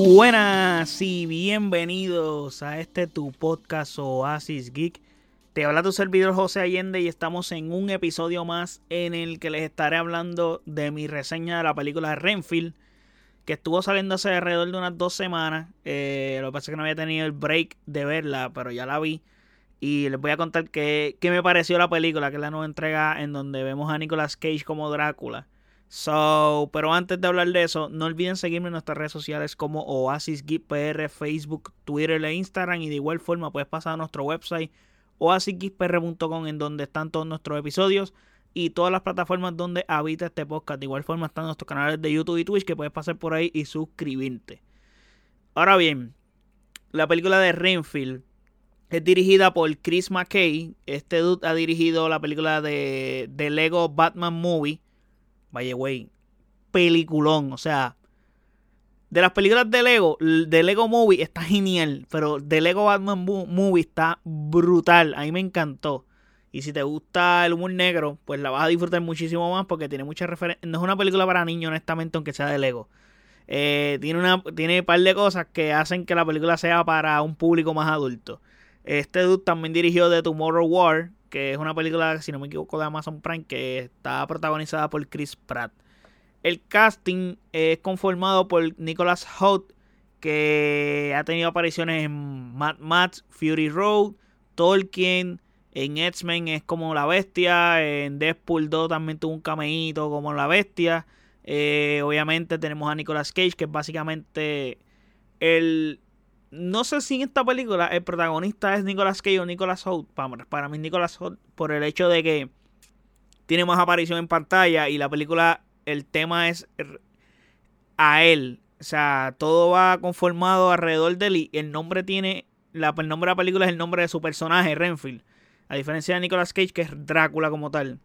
Buenas y bienvenidos a este tu podcast Oasis Geek. Te habla tu servidor José Allende y estamos en un episodio más en el que les estaré hablando de mi reseña de la película Renfield, que estuvo saliendo hace alrededor de unas dos semanas. Eh, lo que pasa es que no había tenido el break de verla, pero ya la vi. Y les voy a contar qué, qué me pareció la película, que es la nueva entrega en donde vemos a Nicolas Cage como Drácula. So, pero antes de hablar de eso, no olviden seguirme en nuestras redes sociales como Oasis PR, Facebook, Twitter e Instagram. Y de igual forma puedes pasar a nuestro website oasisgeekpr.com en donde están todos nuestros episodios y todas las plataformas donde habita este podcast. De igual forma están nuestros canales de YouTube y Twitch que puedes pasar por ahí y suscribirte. Ahora bien, la película de Renfield es dirigida por Chris McKay. Este dude ha dirigido la película de, de Lego Batman Movie Vaya, güey, peliculón. O sea, de las películas de Lego, de Lego Movie está genial, pero de Lego Batman Movie está brutal. A mí me encantó. Y si te gusta el humor negro, pues la vas a disfrutar muchísimo más porque tiene muchas referencias. No es una película para niños, honestamente, aunque sea de Lego. Eh, tiene, una, tiene un par de cosas que hacen que la película sea para un público más adulto. Este dude también dirigió The Tomorrow War, que es una película, si no me equivoco, de Amazon Prime, que está protagonizada por Chris Pratt. El casting es conformado por Nicholas Hoult, que ha tenido apariciones en Mad Max, Fury Road, Tolkien, en X-Men es como la bestia, en Deadpool 2 también tuvo un cameíto como la bestia. Eh, obviamente tenemos a Nicolas Cage, que es básicamente el no sé si en esta película el protagonista es Nicolas Cage o Nicolas Hoult. Para, para mí Nicolas Hoult por el hecho de que tiene más aparición en pantalla y la película, el tema es a él. O sea, todo va conformado alrededor de él y el nombre tiene, el nombre de la película es el nombre de su personaje, Renfield. A diferencia de Nicolas Cage, que es Drácula como tal.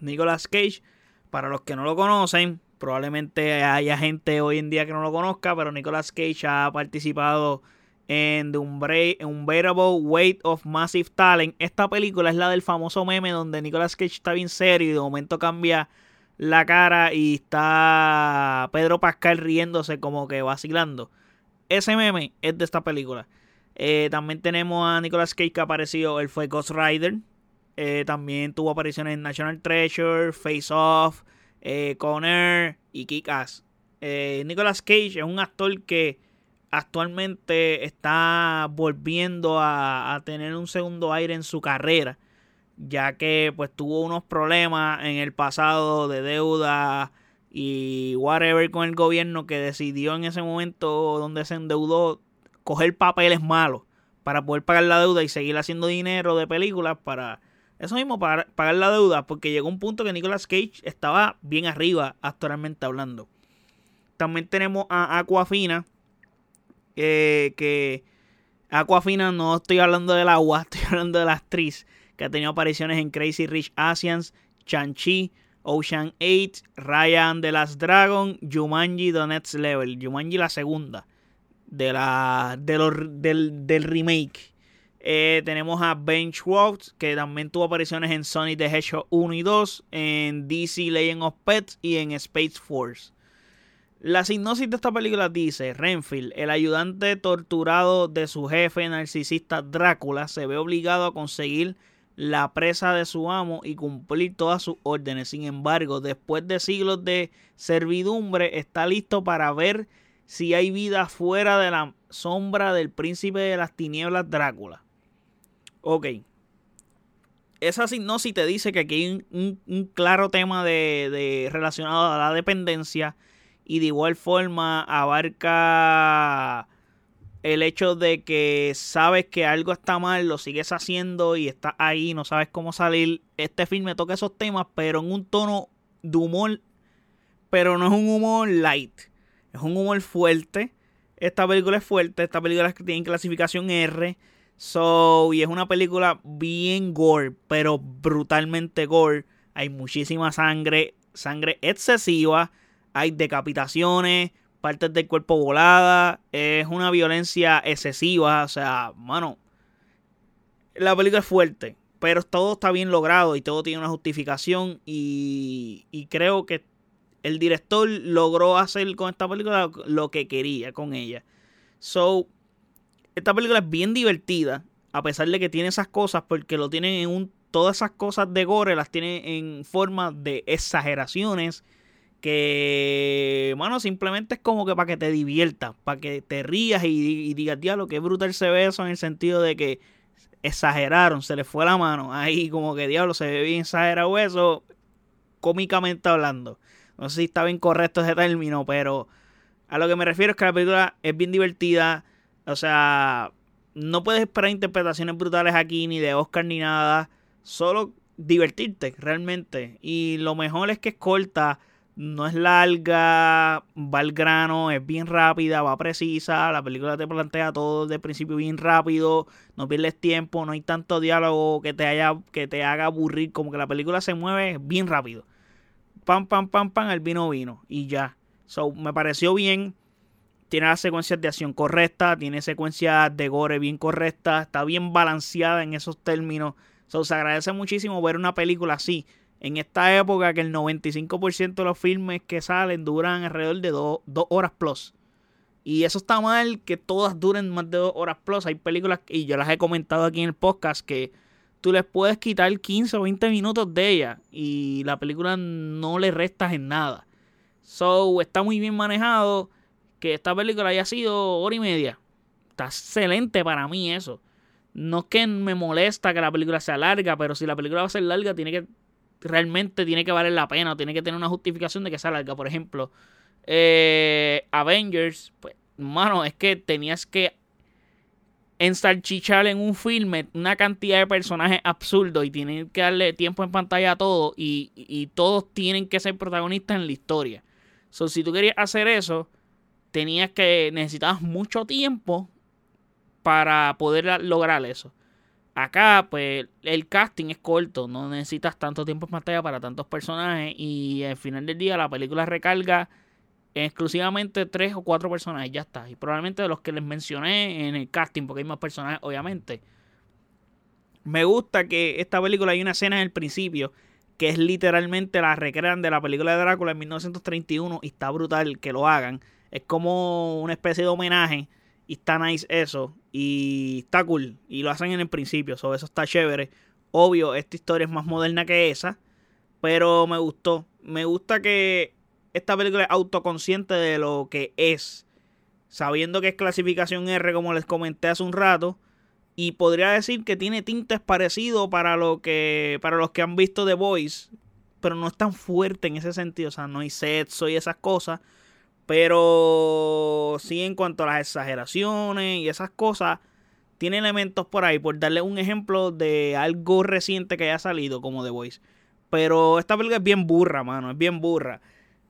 Nicolas Cage, para los que no lo conocen, Probablemente haya gente hoy en día que no lo conozca, pero Nicolas Cage ha participado en The Unbearable Weight of Massive Talent. Esta película es la del famoso meme donde Nicolas Cage está bien serio y de momento cambia la cara y está Pedro Pascal riéndose como que vacilando. Ese meme es de esta película. Eh, también tenemos a Nicolas Cage que ha aparecido, él fue Ghost Rider. Eh, también tuvo apariciones en National Treasure, Face Off, eh, Conner y Kick-Ass. Eh, Nicolas Cage es un actor que actualmente está volviendo a, tener un segundo aire en su carrera, ya que pues tuvo unos problemas en el pasado de deuda y whatever con el gobierno que decidió en ese momento donde se endeudó coger papeles malos para poder pagar la deuda y seguir haciendo dinero de películas para eso mismo, para pagar la deuda, porque llegó un punto que Nicolas Cage estaba bien arriba, actualmente hablando. También tenemos a Aquafina, eh, que Aquafina no estoy hablando del agua, estoy hablando de la actriz que ha tenido apariciones en Crazy Rich Asians, Chan-Chi, Ocean 8, Ryan The Last Dragon, Jumanji The Next Level, Jumanji la segunda de la, del, del remake. Eh, tenemos a Benchworks, que también tuvo apariciones en Sonic the Hedgehog 1 y 2, en DC Legend of Pets y en Space Force. La sinopsis de esta película dice, Renfield, el ayudante torturado de su jefe narcisista Drácula, se ve obligado a conseguir la presa de su amo y cumplir todas sus órdenes. Sin embargo, después de siglos de servidumbre, está listo para ver si hay vida fuera de la sombra del príncipe de las tinieblas Drácula. Ok. Esa sinopsis te dice que aquí hay un, claro tema de, relacionado a la dependencia y de igual forma abarca el hecho de que sabes que algo está mal, lo sigues haciendo y estás ahí, no sabes cómo salir. Este filme toca esos temas, pero en un tono de humor, pero no es un humor light, es un humor fuerte. Esta película es fuerte, esta película tiene clasificación R. So, y es una película bien gore, pero brutalmente gore. Hay muchísima sangre, sangre excesiva, hay decapitaciones, partes del cuerpo voladas, es una violencia excesiva, o sea, mano, la película es fuerte, pero todo está bien logrado y todo tiene una justificación y, y creo que el director logró hacer con esta película lo que quería con ella. So, esta película es bien divertida, a pesar de que tiene esas cosas, porque lo tienen en un. Todas esas cosas de gore las tiene en forma de exageraciones. Que, bueno, simplemente es como que para que te diviertas, para que te rías y, digas, diablo, qué brutal se ve eso en el sentido de que exageraron, se les fue la mano. Ahí, como que diablo, se ve bien exagerado eso, cómicamente hablando. No sé si está bien correcto ese término, pero a lo que me refiero es que la película es bien divertida. O sea, no puedes esperar interpretaciones brutales aquí, ni de Oscar, ni nada. Solo divertirte, realmente. Y lo mejor es que es corta. No es larga, va al grano, es bien rápida, va precisa. La película te plantea todo de principio bien rápido. No pierdes tiempo, no hay tanto diálogo que te, haya, que te haga aburrir. Como que la película se mueve bien rápido pam, pam, pam, pam, el vino vino y ya. So, me pareció bien. Tiene las secuencias de acción correctas, tiene secuencias de gore bien correctas, está bien balanceada en esos términos. So, se agradece muchísimo ver una película así. En esta época que el 95% de los filmes que salen duran alrededor de 2 horas plus. Y eso está mal que todas duren más de 2 horas plus. Hay películas, y yo las he comentado aquí en el podcast, que tú les puedes quitar 15 o 20 minutos de ella y la película no le restas en nada. So, está muy bien manejado que esta película haya sido hora y media. Está excelente para mí eso. No es que me molesta que la película sea larga, pero si la película va a ser larga, tiene que realmente tiene que valer la pena, tiene que tener una justificación de que sea larga. Por ejemplo, eh, Avengers, pues, mano, es que tenías que ensarchichar en un filme una cantidad de personajes absurdos y tienen que darle tiempo en pantalla a todos y, todos tienen que ser protagonistas en la historia. So, si tú querías hacer eso, tenías que necesitabas mucho tiempo para poder lograr eso. Acá, pues, el casting es corto, no necesitas tanto tiempo en pantalla para tantos personajes y al final del día la película recarga exclusivamente tres o cuatro personajes, ya está. Y probablemente de los que les mencioné en el casting, porque hay más personajes, obviamente. Me gusta que esta película hay una escena en el principio que es literalmente la recrean de la película de Drácula en 1931 y está brutal que lo hagan. Es como una especie de homenaje y está nice eso y está cool y lo hacen en el principio, sobre eso está chévere. Obvio, esta historia es más moderna que esa, pero me gustó. Me gusta que esta película es autoconsciente de lo que es, sabiendo que es clasificación R, como les comenté hace un rato, y podría decir que tiene tintes parecidos para lo que para los que han visto The Voice, pero no es tan fuerte en ese sentido, o sea, no hay sexo y esas cosas, pero sí en cuanto a las exageraciones y esas cosas, tiene elementos por ahí, por darle un ejemplo de algo reciente que haya salido como The Voice. Pero esta película es bien burra, mano, es bien burra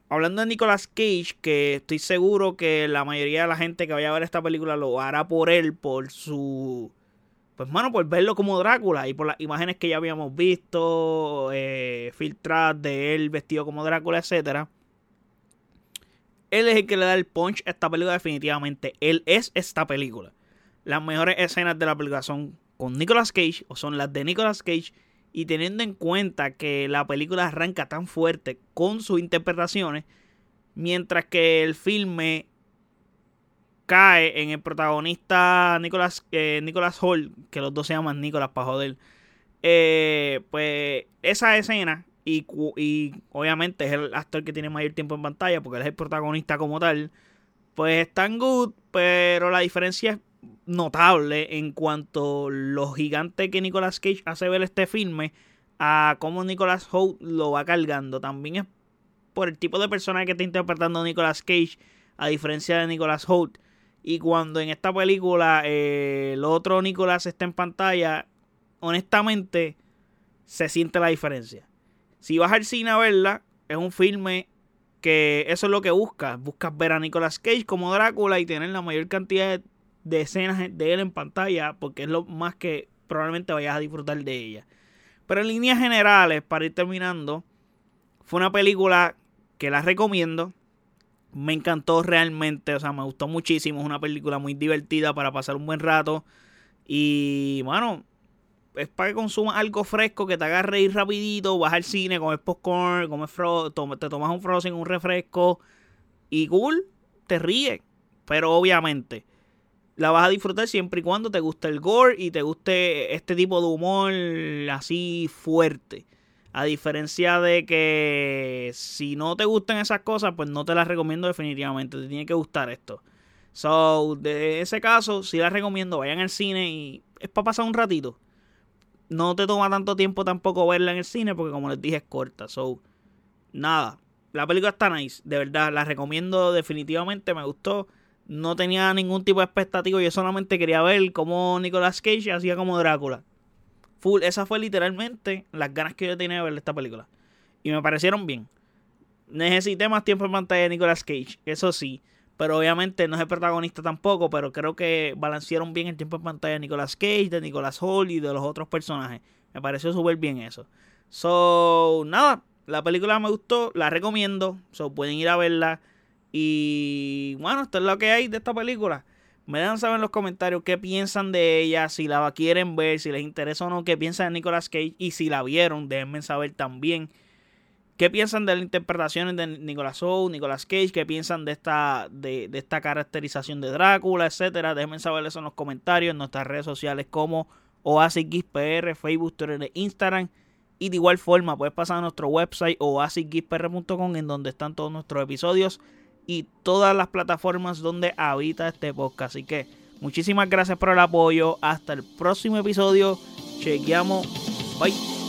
hablando de Nicolas Cage, que estoy seguro que la mayoría de la gente que vaya a ver esta película lo hará por él, por su. Pues, mano, por verlo como Drácula y por las imágenes que ya habíamos visto, eh, filtradas de él vestido como Drácula, etc. Él es el que le da el punch a esta película, definitivamente. Él es esta película. Las mejores escenas de la película son con Nicolas Cage, o son las de Nicolas Cage y teniendo en cuenta que la película arranca tan fuerte con sus interpretaciones, mientras que el filme cae en el protagonista Nicolas, eh, Nicolas Hall, que los dos se llaman Nicolas para joder, eh, pues esa escena, y, y, obviamente es el actor que tiene mayor tiempo en pantalla, porque él es el protagonista como tal, pues están good, pero la diferencia es notable en cuanto lo gigante que Nicolas Cage hace ver este filme a cómo Nicolas Holt lo va cargando. También es por el tipo de persona que está interpretando Nicolas Cage, a diferencia de Nicolas Holt. Y cuando en esta película eh, el otro Nicolas está en pantalla, honestamente se siente la diferencia. Si vas al cine a verla, es un filme que eso es lo que buscas. Buscas ver a Nicolas Cage como Drácula y tener la mayor cantidad de escenas de él en pantalla, porque es lo más que probablemente vayas a disfrutar de ella. Pero en líneas generales, para ir terminando, fue una película que la recomiendo. Me encantó realmente, o sea, me gustó muchísimo. Es una película muy divertida para pasar un buen rato. Y bueno, es para que consumas algo fresco, que te haga reír rapidito, vas al cine, comes popcorn, comes fro te tomas un frozen, un refresco y cool, te ríes. Pero obviamente la vas a disfrutar siempre y cuando te guste el gore y te guste este tipo de humor así fuerte. A diferencia de que si no te gustan esas cosas, pues no te las recomiendo definitivamente. Te tiene que gustar esto. So, de ese caso, si las recomiendo, vayan al cine y es para pasar un ratito. No te toma tanto tiempo tampoco verla en el cine porque como les dije es corta. So, nada. La película está nice, de verdad, la recomiendo definitivamente, me gustó. No tenía ningún tipo de expectativa, yo solamente quería ver cómo Nicolas Cage hacía como Drácula. Full, esa fue literalmente las ganas que yo tenía de ver esta película. Y me parecieron bien. Necesité más tiempo en pantalla de Nicolas Cage, eso sí. Pero obviamente no es el protagonista tampoco, pero creo que balancearon bien el tiempo en pantalla de Nicolas Cage, de Nicolas Hall y de los otros personajes. Me pareció súper bien eso. So, nada, la película me gustó, la recomiendo. So, pueden ir a verla. Y bueno, esto es lo que hay de esta película. Me dejan saber en los comentarios qué piensan de ella, si la quieren ver, si les interesa o no, qué piensan de Nicolas Cage y si la vieron, déjenme saber también. ¿Qué piensan de las interpretaciones de Nicolas Hoult, Nicolas Cage? ¿Qué piensan de esta, de, esta caracterización de Drácula, etcétera? Déjenme saber eso en los comentarios, en nuestras redes sociales como OasisGizPR, Facebook, Twitter e Instagram. Y de igual forma, puedes pasar a nuestro website oasisgizpr.com en donde están todos nuestros episodios y todas las plataformas donde habita este podcast. Así que muchísimas gracias por el apoyo. Hasta el próximo episodio. Chequeamos. Bye.